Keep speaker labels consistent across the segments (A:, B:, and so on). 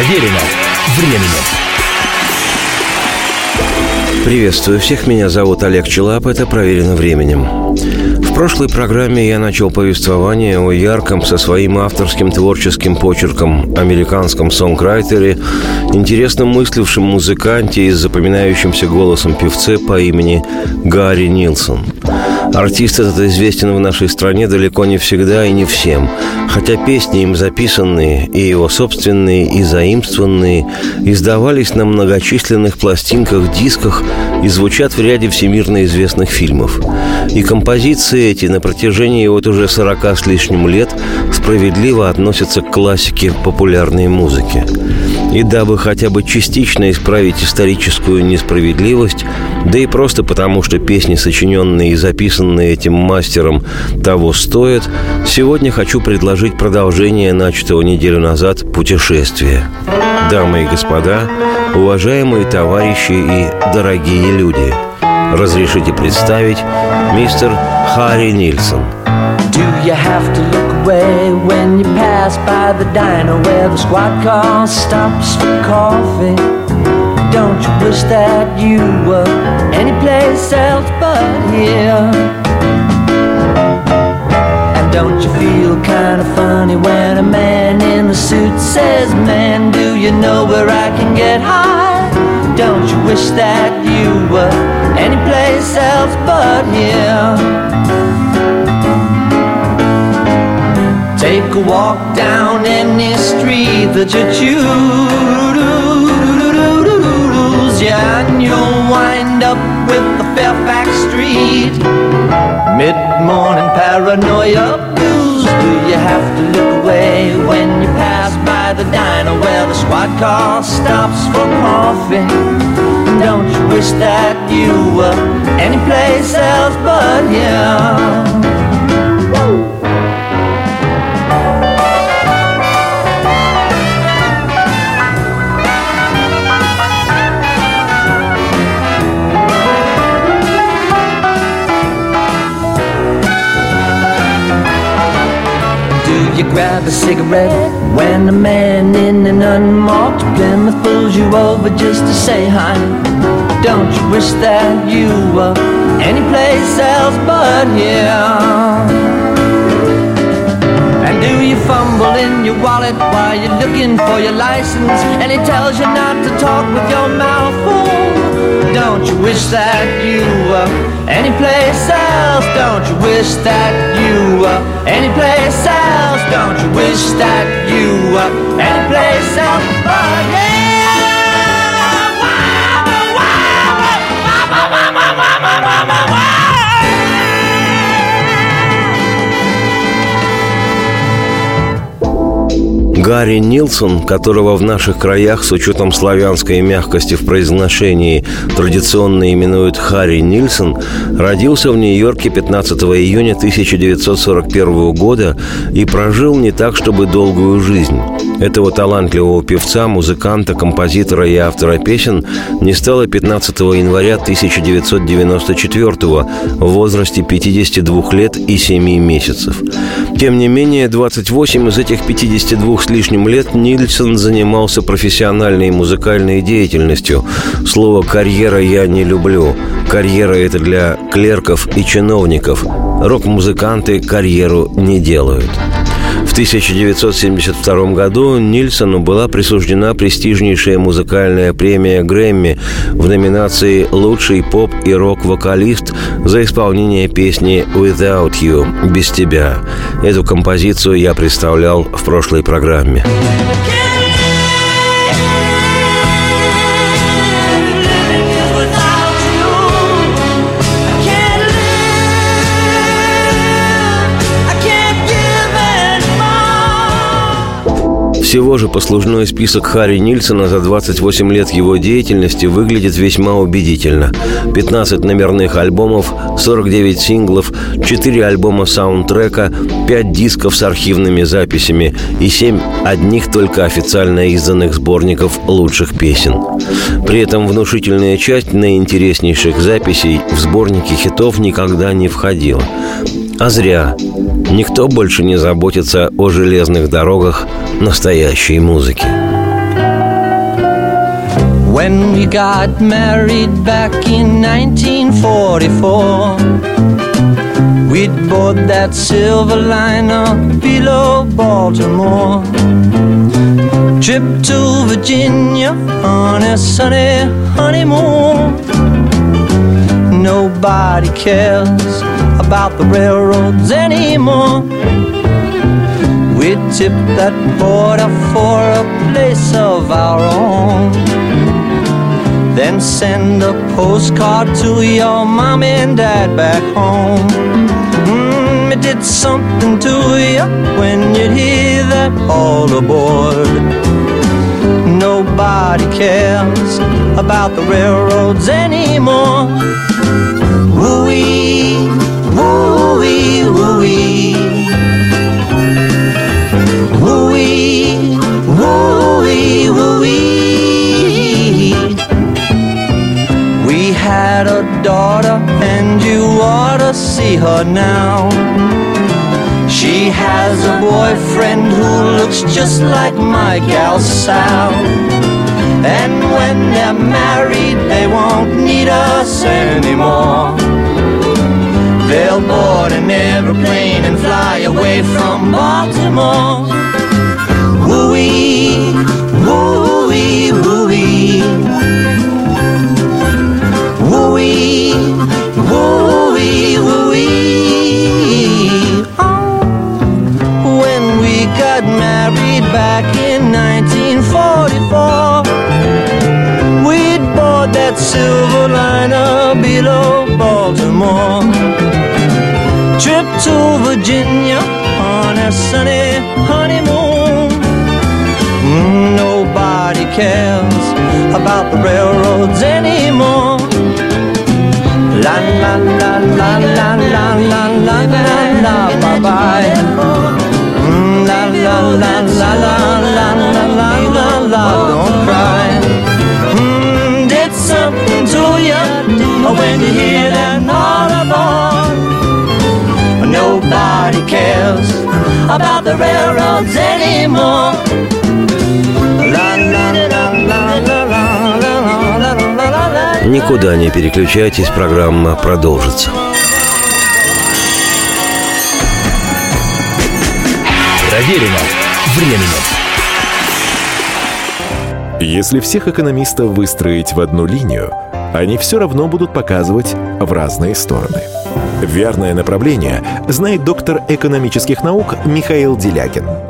A: Проверено временем.
B: Приветствую всех, меня зовут Олег Челап, это «Проверено временем». В прошлой программе я начал повествование о ярком со своим авторским творческим почерком американском сонграйтере, интересно мыслившем музыканте и запоминающимся голосом певце по имени Гарри Нилсон – Артист этот известен в нашей стране далеко не всегда и не всем, хотя песни им записанные, и его собственные, и заимствованные, издавались на многочисленных пластинках, дисках и звучат в ряде всемирно известных фильмов. И композиции эти на протяжении вот уже 40 с лишним лет справедливо относятся к классике популярной музыки. И дабы хотя бы частично исправить историческую несправедливость, да и просто потому, что песни, сочиненные и записанные этим мастером, того стоят, сегодня хочу предложить продолжение начатого неделю назад путешествия. Дамы и господа, уважаемые товарищи и дорогие люди, разрешите представить мистер Харри Нильсон –
C: Do you have to look away when you pass by the diner where the squad car stops for coffee? Don't you wish that you were anyplace else but here? And don't you feel kind of funny when a man in a suit says, Man, do you know where I can get high? Don't you wish that you were anyplace else but here? Take a walk down any street that you choose. Yeah, and you'll wind up with the Fairfax Street. Mid morning paranoia blues. Do you have to look away when you pass by the diner where the squad car stops for coffee? Don't you wish that you were anyplace else but here? Grab a cigarette when a man in an unmarked Plymouth pulls you over just to say hi? Don't you wish that you were anyplace else but here? And do you fumble in your wallet while you're looking for your license and he tells you not to talk with your mouth full? Don't you wish that you were anyplace else? Don't you wish that you were anyplace else? Don't you wish that you were anyplace else? But yeah,
B: Гарри Нилсон, которого в наших краях с учетом славянской мягкости в произношении традиционно именуют Харри Нильсон, родился в Нью-Йорке 15 июня 1941 года и прожил не так, чтобы долгую жизнь. Этого талантливого певца, музыканта, композитора и автора песен не стало 15 января 1994 в возрасте 52 лет и 7 месяцев. Тем не менее, 28 из этих 52 с лишним лет Нильсон занимался профессиональной музыкальной деятельностью. Слово «карьера» я не люблю. Карьера – это для клерков и чиновников. Рок-музыканты карьеру не делают. В 1972 году Нильсону была присуждена престижнейшая музыкальная премия Грэмми в номинации «Лучший поп и рок-вокалист» за исполнение песни «Without You» – «Без тебя». Эту композицию я представлял в прошлой программе. Всего же послужной список Харри Нильсона за 28 лет его деятельности выглядит весьма убедительно. 15 номерных альбомов, 49 синглов, 4 альбома саундтрека, 5 дисков с архивными записями и 7 одних только официально изданных сборников лучших песен. При этом внушительная часть наиинтереснейших записей в сборнике хитов никогда не входила. А зря. Никто больше не заботится о железных дорогах настоящей музыки.
C: When we got married back in 1944, we'd bought that silver liner below Baltimore. Trip to Virginia on a sunny honeymoon. Nobody cares about the railroads anymore. We tipped that border for a place of our own. Then send a postcard to your mom and dad back home. Mm, it did something to you when you hear that all aboard. Nobody cares about the railroads anymore. Daughter and you ought to see her now. She has a boyfriend who looks just like my gal Sal. And when they're married, they won't need us anymore. They'll board an airplane and fly away from Baltimore. Woo-wee, woo-wee, woo-wee. When we got married back in 1944, we'd bought that silver liner below Baltimore. Trip to Virginia on a sunny honeymoon. Mm, Nobody cares about the railroads La la la la la la la la la la bye bye. Mm, La la la la la la la la la la don't cry. Mm, did something to you when you hear that aboard. Nobody cares about the railroads anymore.
B: Никуда не переключайтесь, программа продолжится.
A: Проверено временем.
D: Если всех экономистов выстроить в одну линию, они все равно будут показывать в разные стороны. Верное направление знает доктор экономических наук Михаил Делякин.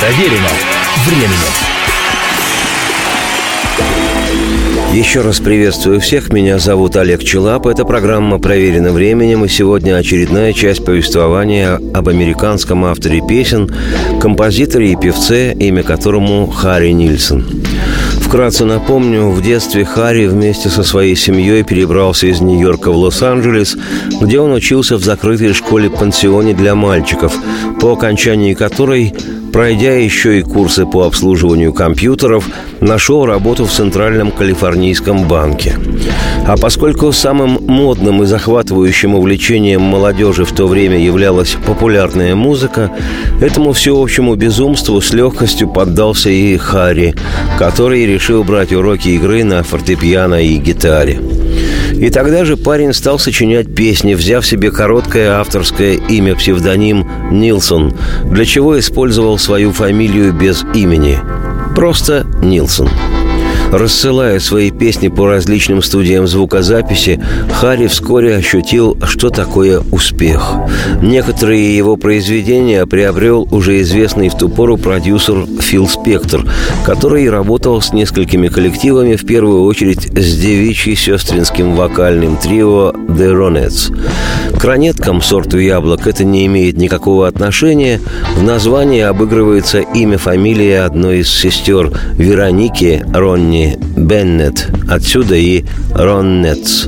A: Проверено временем.
B: Еще раз приветствую всех. Меня зовут Олег Челап. Эта программа «Проверена временем». И сегодня очередная часть повествования об американском авторе песен, композиторе и певце, имя которому Харри Нильсон. Вкратце напомню, в детстве Харри вместе со своей семьей перебрался из Нью-Йорка в Лос-Анджелес, где он учился в закрытой школе-пансионе для мальчиков, по окончании которой Пройдя еще и курсы по обслуживанию компьютеров, нашел работу в Центральном Калифорнийском банке. А поскольку самым модным и захватывающим увлечением молодежи в то время являлась популярная музыка, этому всеобщему безумству с легкостью поддался и Харри, который решил брать уроки игры на фортепиано и гитаре. И тогда же парень стал сочинять песни, взяв себе короткое авторское имя-псевдоним Нилсон, для чего использовал свою фамилию без имени. Просто Нилсон. Рассылая свои песни по различным студиям звукозаписи, Харри вскоре ощутил, что такое успех. Некоторые его произведения приобрел уже известный в ту пору продюсер Фил Спектр, который работал с несколькими коллективами, в первую очередь с девичьи-сестринским вокальным трио The Ronettes. К ранеткам сорту яблок это не имеет никакого отношения. В названии обыгрывается имя, фамилия одной из сестер Вероники Ронни имени Беннет, отсюда и Роннетс.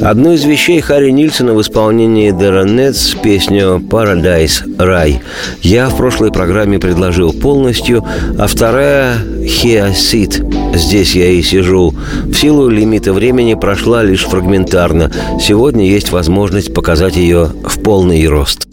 B: Одну из вещей Харри Нильсона в исполнении The Ronettes песню «Paradise Рай» я в прошлой программе предложил полностью, а вторая «Here Sit» «Здесь я и сижу» в силу лимита времени прошла лишь фрагментарно. Сегодня есть возможность показать ее в полный рост.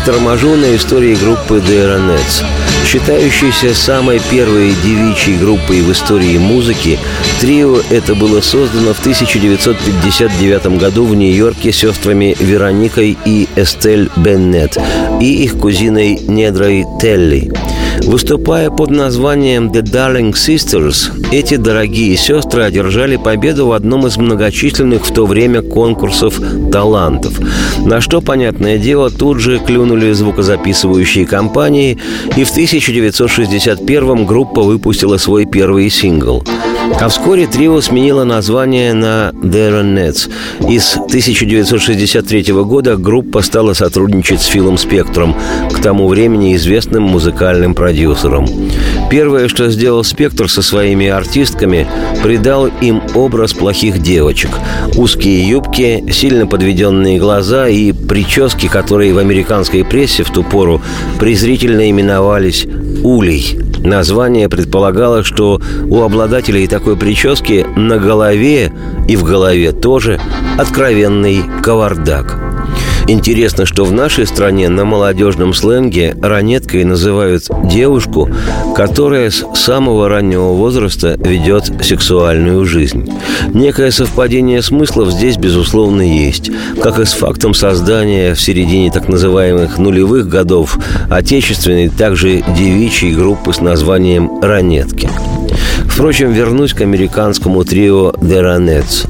B: Приторможу на истории группы Aeronets. Считающейся самой первой девичьей группой в истории музыки, трио это было создано в 1959 году в Нью-Йорке сестрами Вероникой и Эстель Беннет и их кузиной Недрой Телли. Выступая под названием The Darling Sisters, эти дорогие сестры одержали победу в одном из многочисленных в то время конкурсов талантов. На что, понятное дело, тут же клюнули звукозаписывающие компании, и в 1961 группа выпустила свой первый сингл. А вскоре трио сменило название на The Ronettes. И с 1963 года группа стала сотрудничать с Филом Спектром, к тому времени известным музыкальным продюсером. Первое, что сделал Спектр со своими артистками, придал им образ плохих девочек. Узкие юбки, сильно подведенные глаза и прически, которые в американской прессе в ту пору презрительно именовались «улей». Название предполагало, что у обладателей такой прически на голове и в голове тоже откровенный кавардак – Интересно, что в нашей стране на молодежном сленге ранеткой называют девушку, которая с самого раннего возраста ведет сексуальную жизнь. Некое совпадение смыслов здесь, безусловно, есть, как и с фактом создания в середине так называемых нулевых годов отечественной, также девичьей группы с названием «Ранетки». Впрочем, вернусь к американскому трио «The Ronettes».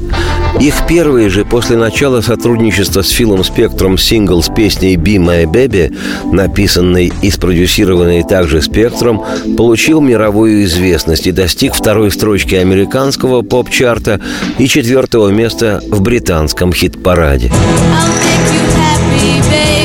B: Их первый же после начала сотрудничества с Филом Спектром сингл с песней «Be My Baby», написанный и спродюсированный также Спектром, получил мировую известность и достиг второй строчки американского поп-чарта и четвертого места в британском хит-параде. I'll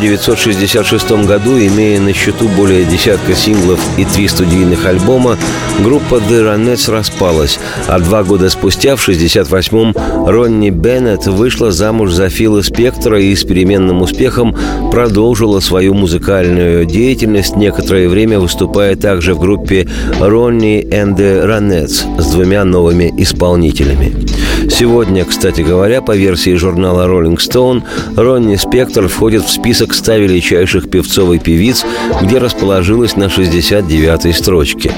B: 1966 году, имея на счету более десятка синглов и три студийных альбома, группа The Ronettes распалась, а два года спустя, в 1968-м, Ронни Беннет вышла замуж за Фила Спектора и с переменным успехом продолжила свою музыкальную деятельность, некоторое время выступая также в группе Ronnie and the Ronettes с двумя новыми исполнителями. Сегодня, кстати говоря, по версии журнала Rolling Stone, Ронни Спектр входит в список 100 величайших певцов и певиц, где расположилась на 69-й строчке.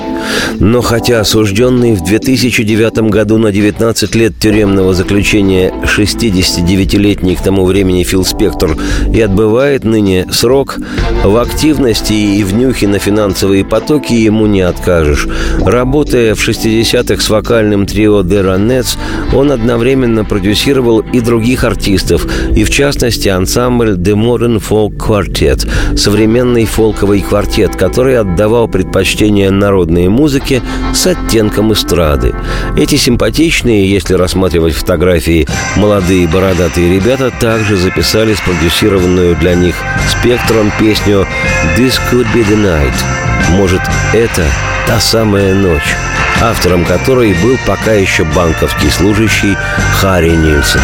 B: Но хотя осужденный в 2009 году на 19 лет тюремного заключения 69-летний к тому времени Фил Спектр и отбывает ныне срок, в активности и в нюхе на финансовые потоки ему не откажешь. Работая в 60-х с вокальным трио Ronettes, он одновременно продюсировал и других артистов, и в частности ансамбль The Modern Folk Quartet, современный фолковый квартет, который отдавал предпочтение народной музыке с оттенком эстрады. Эти симпатичные, если рассматривать фотографии, молодые бородатые ребята также записали спродюсированную для них спектром песню «This could be the night». Может, это та самая ночь автором которой был пока еще банковский служащий Харри Нильсон.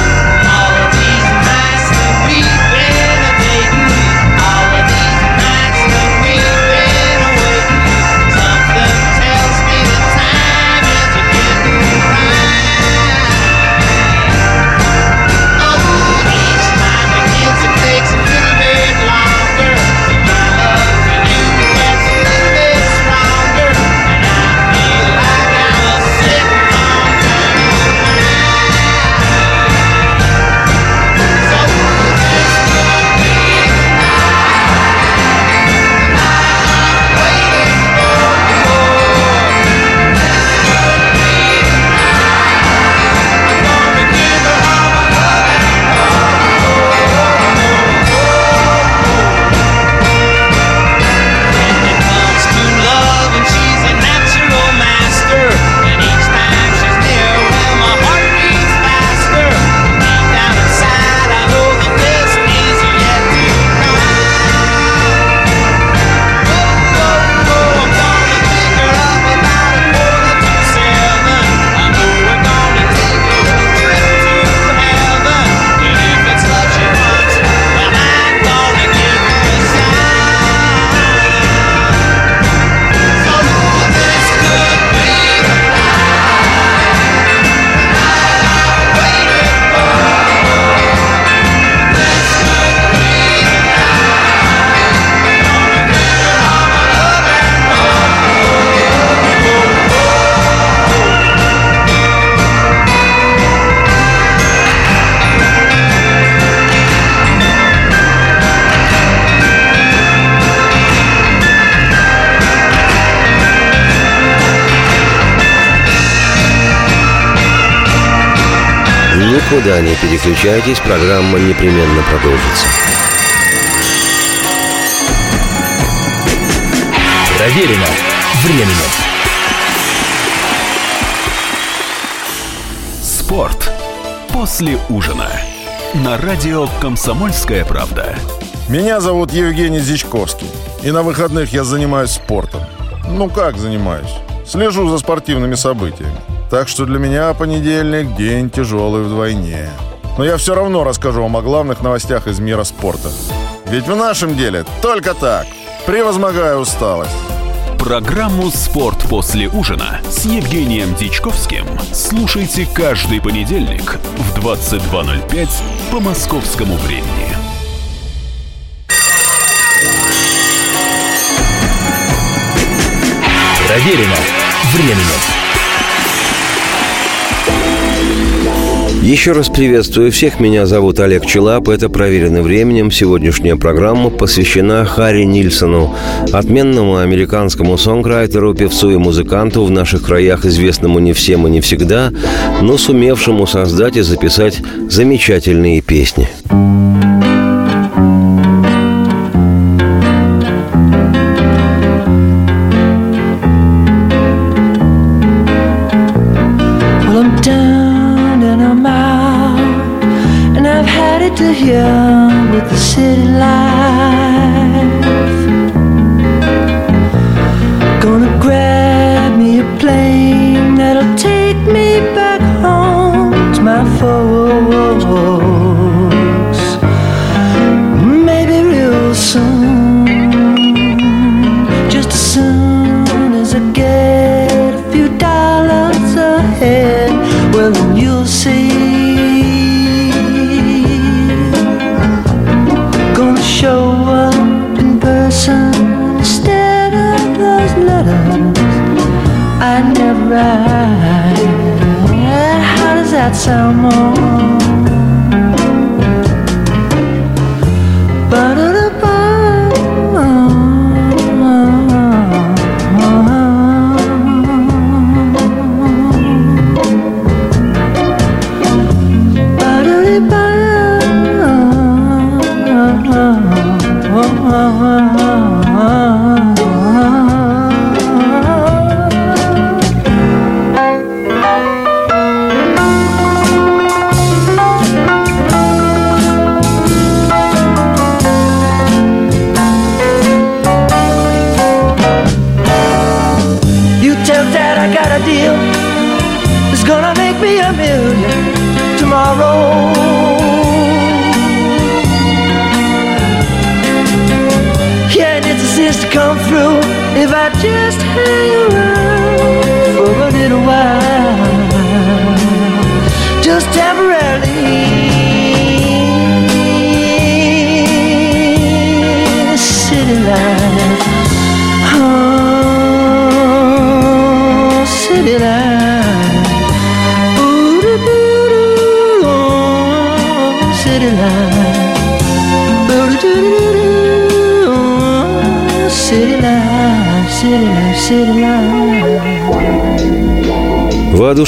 B: Никуда не переключайтесь, программа непременно продолжится.
A: Проверено временем.
D: Спорт после ужина. На радио «Комсомольская правда».
E: Меня зовут Евгений Зичковский. И на выходных я занимаюсь спортом. Ну как занимаюсь? Слежу за спортивными событиями. Так что для меня понедельник – день тяжелый вдвойне. Но я все равно расскажу вам о главных новостях из мира спорта. Ведь в нашем деле только так, превозмогая усталость.
D: Программу «Спорт после ужина» с Евгением Дичковским слушайте каждый понедельник в 22.05 по московскому времени.
A: Проверено временем.
B: Еще раз приветствую всех. Меня зовут Олег Челап. Это «Проверено временем». Сегодняшняя программа посвящена Харри Нильсону, отменному американскому сонграйтеру, певцу и музыканту, в наших краях известному не всем и не всегда, но сумевшему создать и записать замечательные песни.
C: With the city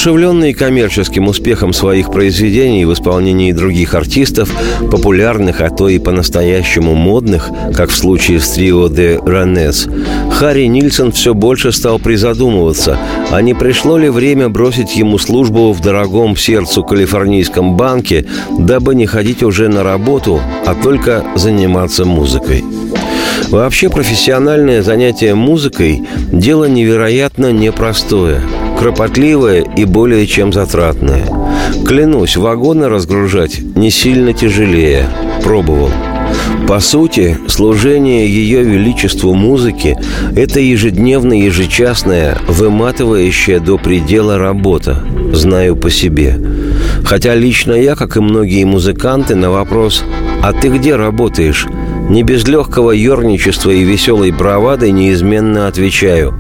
B: Воодушевленный коммерческим успехом своих произведений в исполнении других артистов, популярных, а то и по-настоящему модных, как в случае с трио «The Ранес», Харри Нильсон все больше стал призадумываться, а не пришло ли время бросить ему службу в дорогом сердцу калифорнийском банке, дабы не ходить уже на работу, а только заниматься музыкой. Вообще профессиональное занятие музыкой – дело невероятно непростое – кропотливое и более чем затратное. Клянусь, вагоны разгружать не сильно тяжелее. Пробовал. По сути, служение Ее Величеству музыки – это ежедневная, ежечасная, выматывающая до предела работа. Знаю по себе. Хотя лично я, как и многие музыканты, на вопрос «А ты где работаешь?» не без легкого ерничества и веселой бравады неизменно отвечаю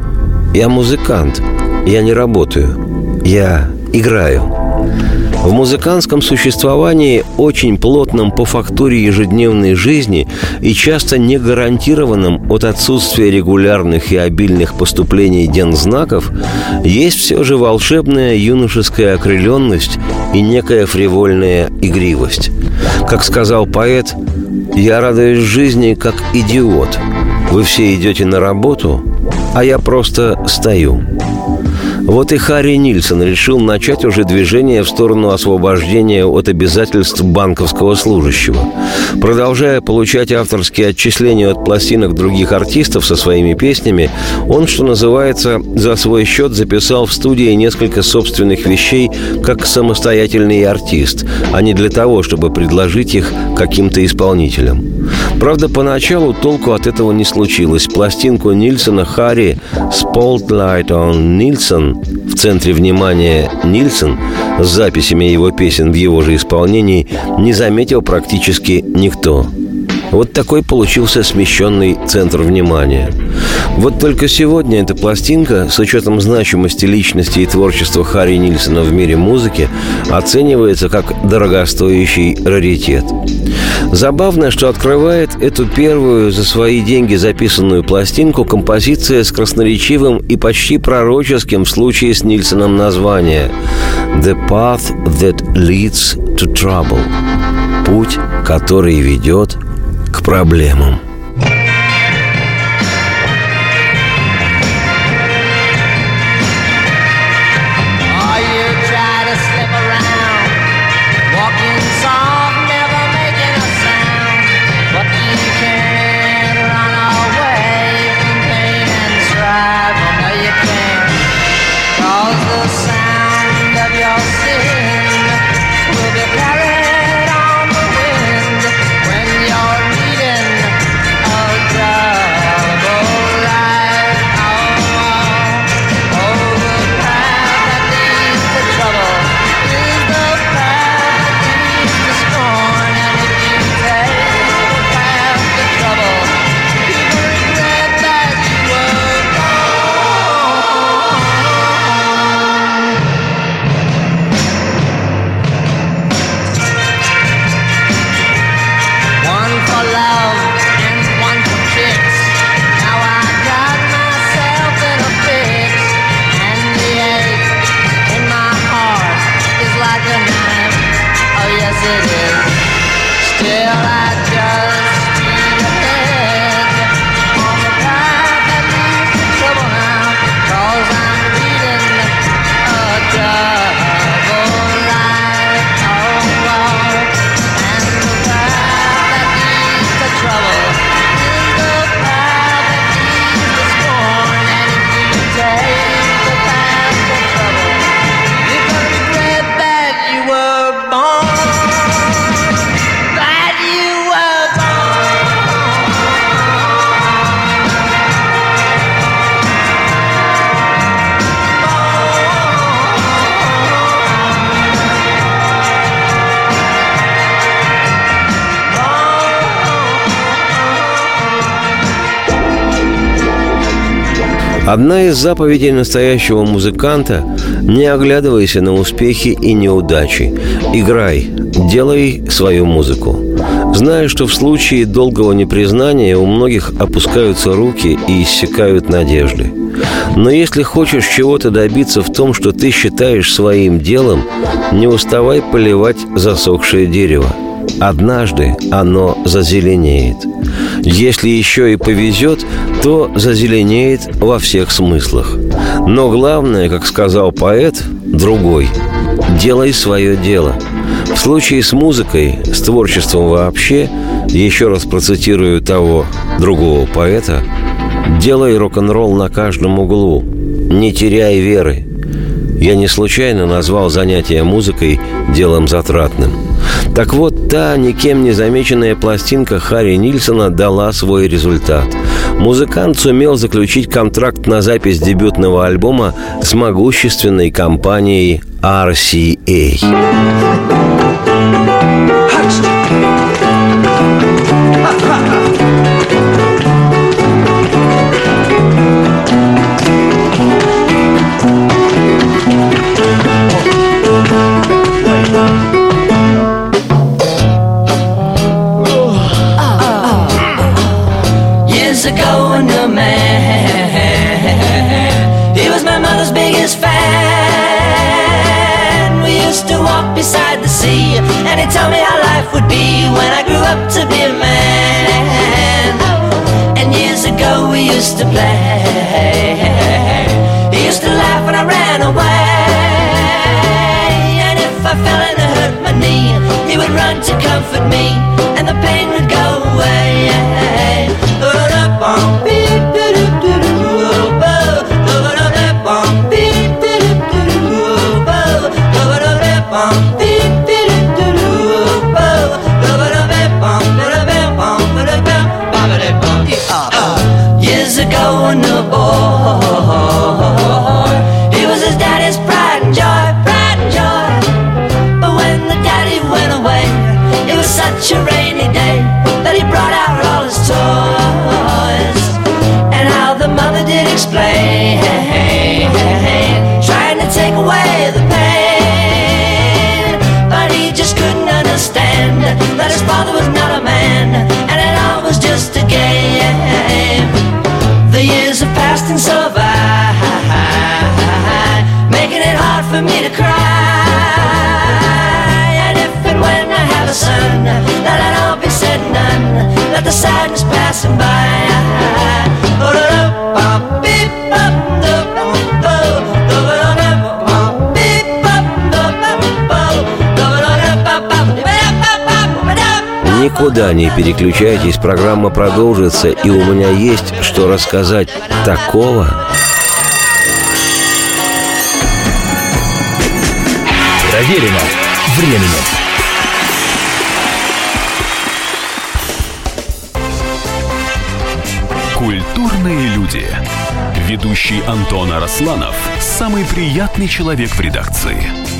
B: «Я музыкант». Я не работаю. Я играю. В музыкантском существовании, очень плотном по фактуре ежедневной жизни и часто не гарантированном от отсутствия регулярных и обильных поступлений дензнаков, есть все же волшебная юношеская окрыленность и некая фривольная игривость. Как сказал поэт, «Я радуюсь жизни, как идиот. Вы все идете на работу, а я просто стою». Вот и Харри Нильсон решил начать уже движение в сторону освобождения от обязательств банковского служащего. Продолжая получать авторские отчисления от пластинок других артистов со своими песнями, он, что называется, за свой счет записал в студии несколько собственных вещей как самостоятельный артист, а не для того, чтобы предложить их каким-то исполнителям. Правда, поначалу толку от этого не случилось. Пластинку Нильсона Харри «Spotlight on Nilsson» в центре внимания Нильсон с записями его песен в его же исполнении не заметил практически никто – вот такой получился смещенный центр внимания. Вот только сегодня эта пластинка, с учетом значимости личности и творчества Харри Нильсона в мире музыки, оценивается как дорогостоящий раритет. Забавно, что открывает эту первую за свои деньги записанную пластинку композиция с красноречивым и почти пророческим в случае с Нильсоном название «The Path That Leads to Trouble» – «Путь, который ведет к проблемам.
C: Одна из заповедей настоящего музыканта – не оглядывайся на успехи и неудачи. Играй, делай свою музыку. Зная, что в случае долгого непризнания у многих опускаются руки и иссякают надежды. Но если хочешь чего-то добиться в том, что ты считаешь своим делом, не уставай поливать засохшее дерево. Однажды оно зазеленеет. Если еще и повезет, то зазеленеет во всех смыслах. Но главное, как сказал поэт, другой. Делай свое дело. В случае с музыкой, с творчеством вообще, еще раз процитирую того другого поэта, делай рок-н-ролл на каждом углу, не теряй веры. Я не случайно назвал занятие музыкой делом затратным – так вот, та никем не замеченная пластинка Харри Нильсона дала свой результат. Музыкант сумел заключить контракт на запись дебютного альбома с могущественной компанией RCA. up to be a man. And years ago we used to play. He used to laugh when I ran away. And if I fell and I hurt my knee, he would run to comfort me. And the pain going aboard. Никуда не переключайтесь, программа продолжится, и у меня есть что рассказать такого.
A: Проверено временем.
D: Культурные люди. Ведущий Антон Арасланов – самый приятный человек в редакции.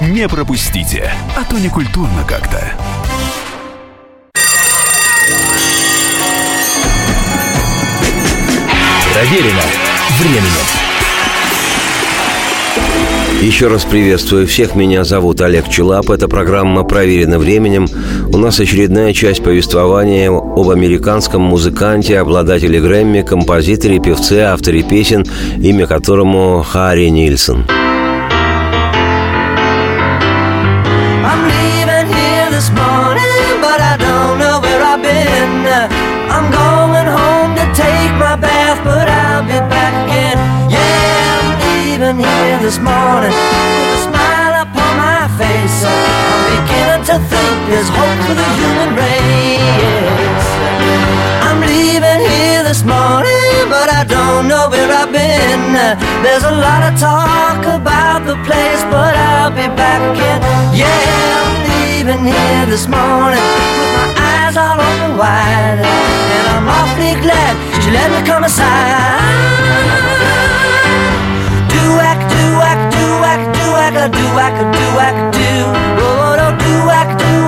D: Не пропустите, а то не культурно как-то.
A: Проверено временем.
C: Еще раз приветствую всех. Меня зовут Олег Челап. Эта программа проверена временем. У нас очередная часть повествования об американском музыканте, обладателе Грэмми, композиторе, певце, авторе песен, имя которому Харри Нильсон. this there's hope for the human race. I'm leaving here this morning, but I don't know where I've been. There's a lot of talk about the place, but I'll be back again. Yeah, I'm leaving here this morning with my eyes all open wide, and I'm awfully glad she let me come aside. Do whack, do whack, do whack, do whack, do whack, do whack, do. Oh,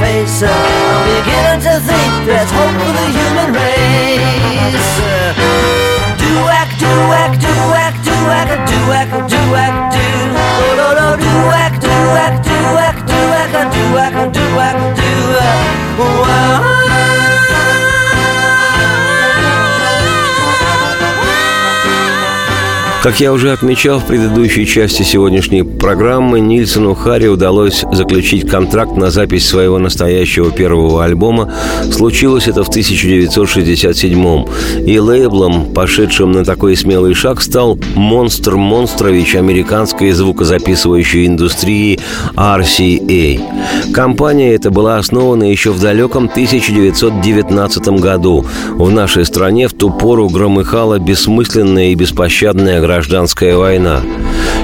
C: face. Uh, I'm beginning to think there's hope for the human race. Uh, do whack, do whack, do whack, do whack, do whack, do whack, do. Oh, no, no, do whack, do whack, do whack, do whack, do whack, do whack, do. Uh,
B: Как я уже отмечал в предыдущей части сегодняшней программы, Нильсону Харри удалось заключить контракт на запись своего настоящего первого альбома. Случилось это в 1967 И лейблом, пошедшим на такой смелый шаг, стал «Монстр Монстрович» американской звукозаписывающей индустрии RCA. Компания эта была основана еще в далеком 1919 году. В нашей стране в ту пору громыхала бессмысленная и беспощадная гражданская война.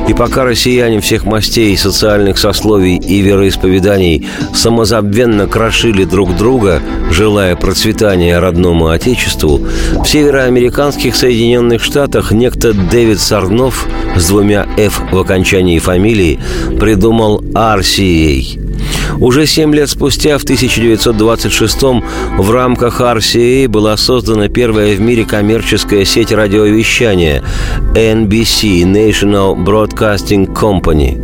B: И пока россияне всех мастей, социальных сословий и вероисповеданий самозабвенно крошили друг друга, желая процветания родному отечеству, в североамериканских Соединенных Штатах некто Дэвид Сарнов с двумя «Ф» в окончании фамилии придумал RCA – уже семь лет спустя, в 1926 в рамках RCA была создана первая в мире коммерческая сеть радиовещания NBC – National Broadcasting Company.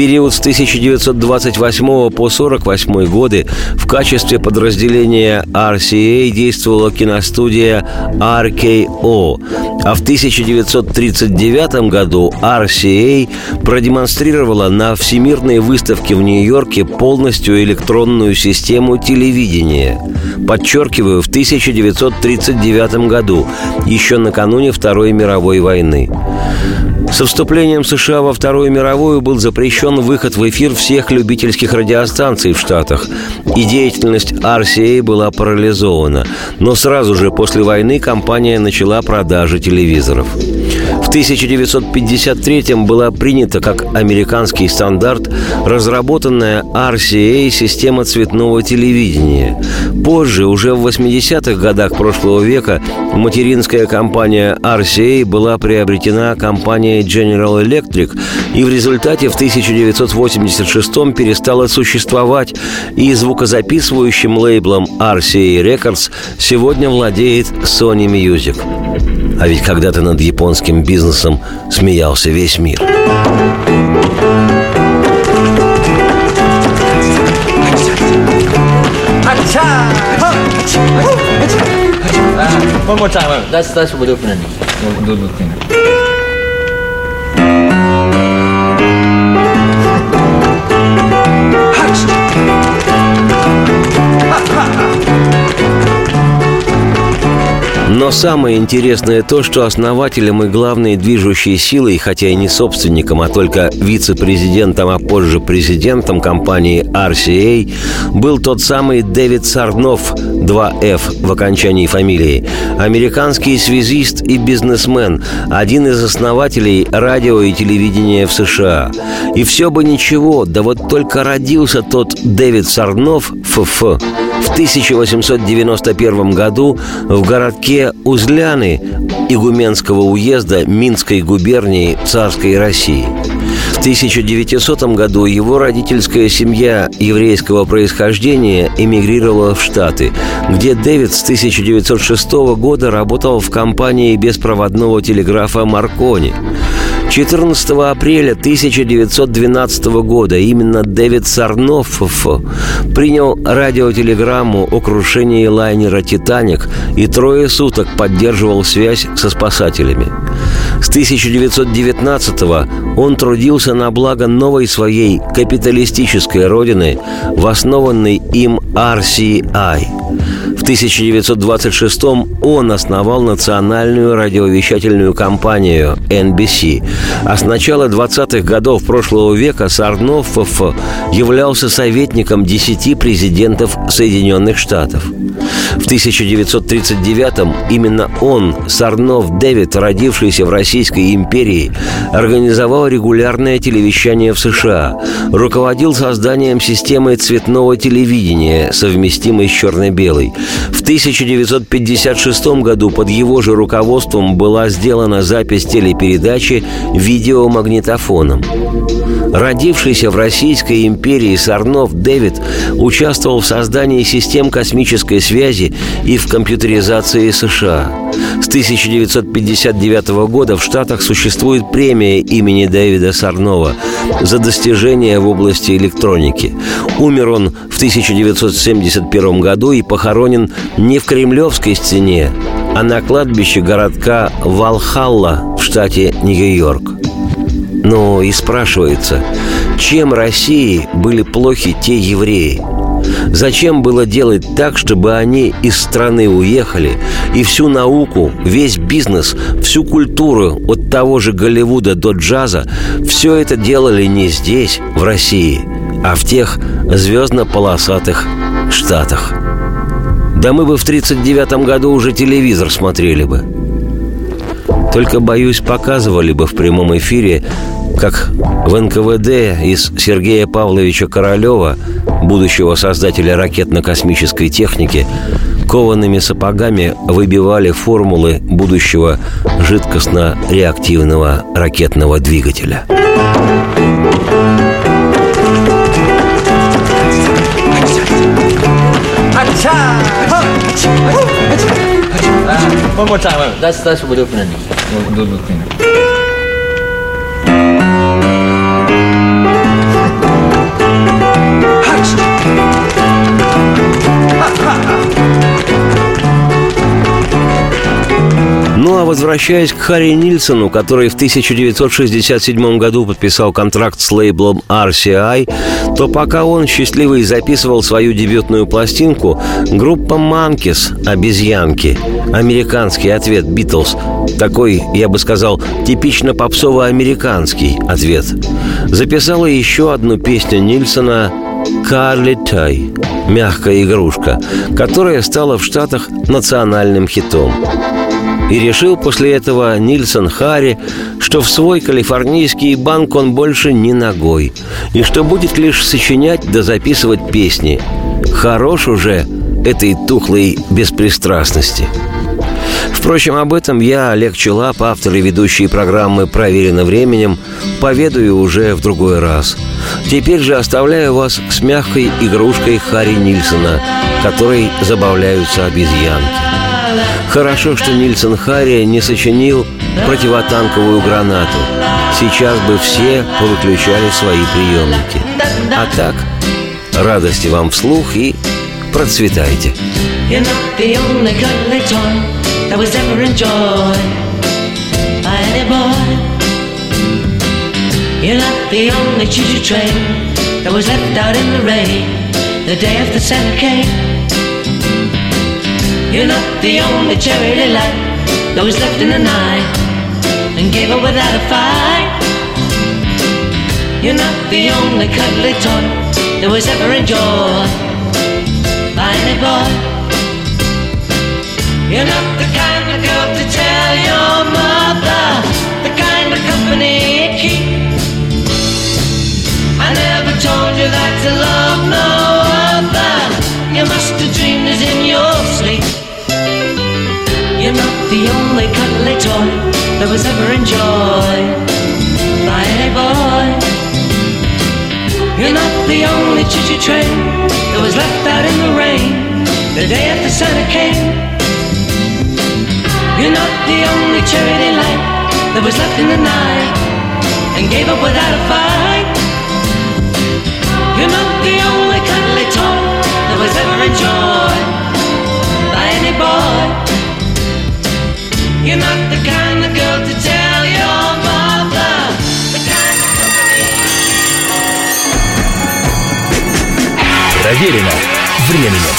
B: Период с 1928 по 1948 годы в качестве подразделения RCA действовала киностудия RKO, а в 1939 году RCA продемонстрировала на Всемирной выставке в Нью-Йорке полностью электронную систему телевидения. Подчеркиваю, в 1939 году, еще накануне Второй мировой войны. Со вступлением США во Вторую мировую был запрещен выход в эфир всех любительских радиостанций в Штатах, и деятельность RCA была парализована. Но сразу же после войны компания начала продажи телевизоров. В 1953 была принята как американский стандарт разработанная RCA система цветного телевидения. Позже, уже в 80-х годах прошлого века, материнская компания RCA была приобретена компанией General Electric и в результате в 1986 перестала существовать и звукозаписывающим лейблом RCA Records сегодня владеет Sony Music. А ведь когда-то над японским бизнесом смеялся весь мир.
F: One more time. That's that's what we're doing. We'll do the thing.
B: Но самое интересное то, что основателем и главной движущей силой, хотя и не собственником, а только вице-президентом, а позже президентом компании RCA, был тот самый Дэвид Сарнов, 2F в окончании фамилии, американский связист и бизнесмен, один из основателей радио и телевидения в США. И все бы ничего, да вот только родился тот Дэвид Сарнов, ФФ, в 1891 году в городке Узляны Игуменского уезда Минской губернии Царской России. В 1900 году его родительская семья еврейского происхождения эмигрировала в Штаты, где Дэвид с 1906 года работал в компании беспроводного телеграфа «Маркони». 14 апреля 1912 года именно Дэвид Сарнофф принял радиотелеграмму о крушении лайнера «Титаник» и трое суток поддерживал связь со спасателями. С 1919 он трудился на благо новой своей капиталистической родины, в основанной им RCI. В 1926 он основал национальную радиовещательную компанию NBC, а с начала 20-х годов прошлого века Сарноффов являлся советником 10 президентов Соединенных Штатов. В 1939-м именно он, Сарнов Дэвид, родившийся в Российской империи, организовал регулярное телевещание в США, руководил созданием системы цветного телевидения, совместимой с черно-белой. В 1956 году под его же руководством была сделана запись телепередачи видеомагнитофоном. Родившийся в Российской империи Сарнов Дэвид участвовал в создании систем космической связи и в компьютеризации США. С 1959 года в Штатах существует премия имени Дэвида Сарнова за достижения в области электроники. Умер он в 1971 году и похоронен не в Кремлевской стене, а на кладбище городка Валхалла в штате Нью-Йорк. Ну и спрашивается, чем России были плохи те евреи? Зачем было делать так, чтобы они из страны уехали и всю науку, весь бизнес, всю культуру от того же Голливуда до джаза все это делали не здесь, в России, а в тех звездно-полосатых штатах? Да мы бы в 39 году уже телевизор смотрели бы. Только, боюсь, показывали бы в прямом эфире, как в НКВД из Сергея Павловича Королева, будущего создателя ракетно-космической техники, коваными сапогами выбивали формулы будущего жидкостно-реактивного ракетного двигателя.
F: One more time. That's that's what we're doing. What, what does it mean?
B: Ну а возвращаясь к Харри Нильсону, который в 1967 году подписал контракт с лейблом RCI, то пока он, счастливый, записывал свою дебютную пластинку, группа Манкис «Обезьянки» американский ответ «Битлз», такой, я бы сказал, типично попсово-американский ответ, записала еще одну песню Нильсона «Карли Тай» – «Мягкая игрушка», которая стала в Штатах национальным хитом. И решил после этого Нильсон Харри, что в свой калифорнийский банк он больше не ногой, и что будет лишь сочинять да записывать песни. Хорош уже этой тухлой беспристрастности. Впрочем, об этом я, Олег Челап, автор и ведущий программы «Проверено временем», поведаю уже в другой раз. Теперь же оставляю вас с мягкой игрушкой Харри Нильсона, которой забавляются обезьянки. Хорошо, что Нильсон Харри не сочинил противотанковую гранату. Сейчас бы все повыключали свои приемники. А так, радости вам вслух и процветайте. You're not the only the choo-choo train that was left out in the rain the day after Santa came. You're not the only charity light that was left in the night and gave up without a fight. You're not the only cuddly toy that was ever enjoyed by any boy. You're not the kind of girl to tell your mother the kind of company you keep. I never told you that to love no other. You must have dreamed it in your sleep. The only cuddly toy that was ever enjoyed by any boy. You're not the only choo-choo train that was left out in the rain the day after Santa came. You're not the only charity light that was left in the night
C: and gave up without a fight. You're not the only cuddly toy that was ever enjoyed by any boy. You're not the kind of girl to tell your mother.
A: Проверено временем.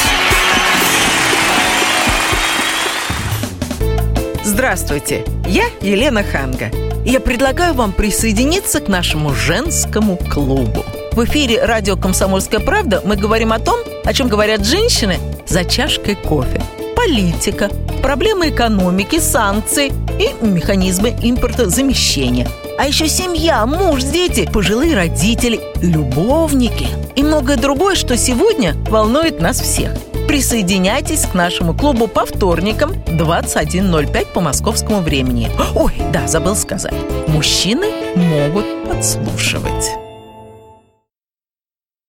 G: Здравствуйте, я Елена Ханга. Я предлагаю вам присоединиться к нашему женскому клубу. В эфире радио «Комсомольская правда» мы говорим о том, о чем говорят женщины за чашкой кофе. Политика, проблемы экономики, санкции и механизмы импортозамещения. А еще семья, муж, дети, пожилые родители, любовники и многое другое, что сегодня волнует нас всех. Присоединяйтесь к нашему клубу по вторникам 21.05 по московскому времени. Ой, да, забыл сказать. Мужчины могут подслушивать.